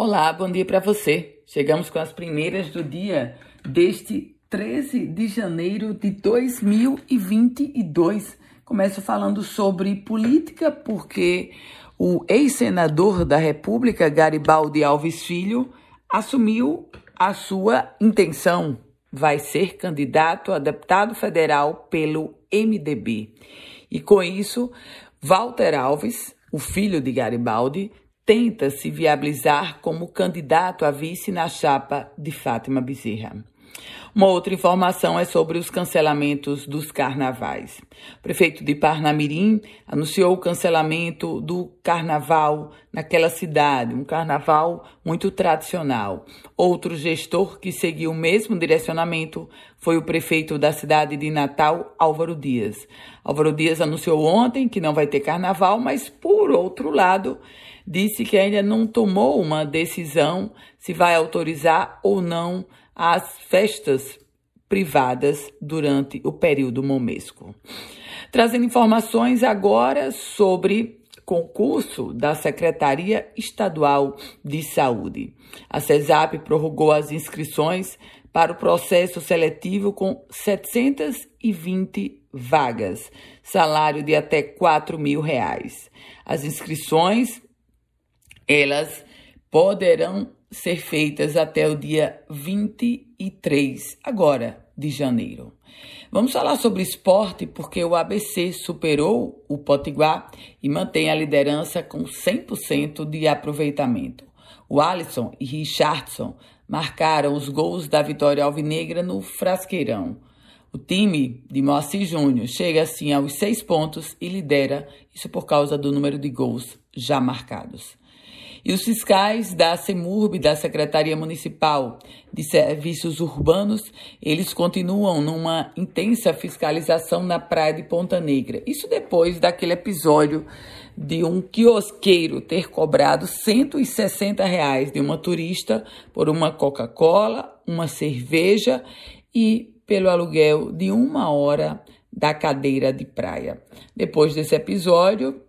Olá, bom dia para você. Chegamos com as primeiras do dia deste 13 de janeiro de 2022. Começo falando sobre política, porque o ex-senador da República, Garibaldi Alves Filho, assumiu a sua intenção. Vai ser candidato a deputado federal pelo MDB. E com isso, Walter Alves, o filho de Garibaldi, tenta se viabilizar como candidato a vice na chapa de Fátima Bezerra. Uma outra informação é sobre os cancelamentos dos carnavais. O prefeito de Parnamirim anunciou o cancelamento do carnaval naquela cidade, um carnaval muito tradicional. Outro gestor que seguiu o mesmo direcionamento foi o prefeito da cidade de Natal, Álvaro Dias. Álvaro Dias anunciou ontem que não vai ter carnaval, mas por outro lado, disse que ainda não tomou uma decisão se vai autorizar ou não as festas privadas durante o período momesco. Trazendo informações agora sobre concurso da Secretaria Estadual de Saúde. A CESAP prorrogou as inscrições para o processo seletivo com 720 vagas, salário de até 4 mil reais. As inscrições elas poderão ser feitas até o dia 23 agora de janeiro. Vamos falar sobre esporte porque o ABC superou o Potiguar e mantém a liderança com 100% de aproveitamento. O Alisson e Richardson marcaram os gols da vitória alvinegra no Frasqueirão. O time de Moacir Júnior chega assim aos seis pontos e lidera, isso por causa do número de gols já marcados. E os fiscais da CEMURB, da Secretaria Municipal de Serviços Urbanos, eles continuam numa intensa fiscalização na praia de Ponta Negra. Isso depois daquele episódio de um quiosqueiro ter cobrado 160 reais de uma turista por uma Coca-Cola, uma cerveja e pelo aluguel de uma hora da cadeira de praia. Depois desse episódio,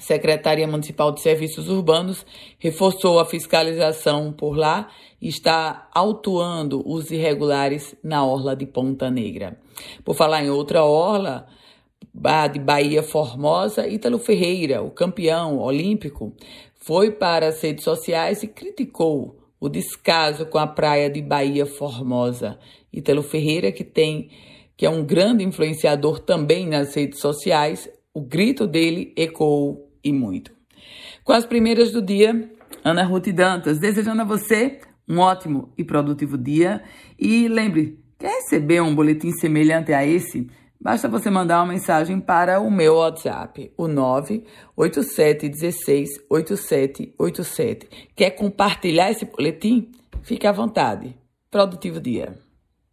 Secretaria Municipal de Serviços Urbanos reforçou a fiscalização por lá e está autuando os irregulares na orla de Ponta Negra. Por falar em outra orla, a de Bahia Formosa, Ítalo Ferreira, o campeão olímpico, foi para as redes sociais e criticou o descaso com a praia de Bahia Formosa. Ítalo Ferreira, que tem que é um grande influenciador também nas redes sociais, o grito dele ecoou e muito. Com as primeiras do dia, Ana Ruth Dantas, desejando a você um ótimo e produtivo dia. E lembre, quer receber um boletim semelhante a esse? Basta você mandar uma mensagem para o meu WhatsApp, o 987168787. Quer compartilhar esse boletim? Fique à vontade. Produtivo dia.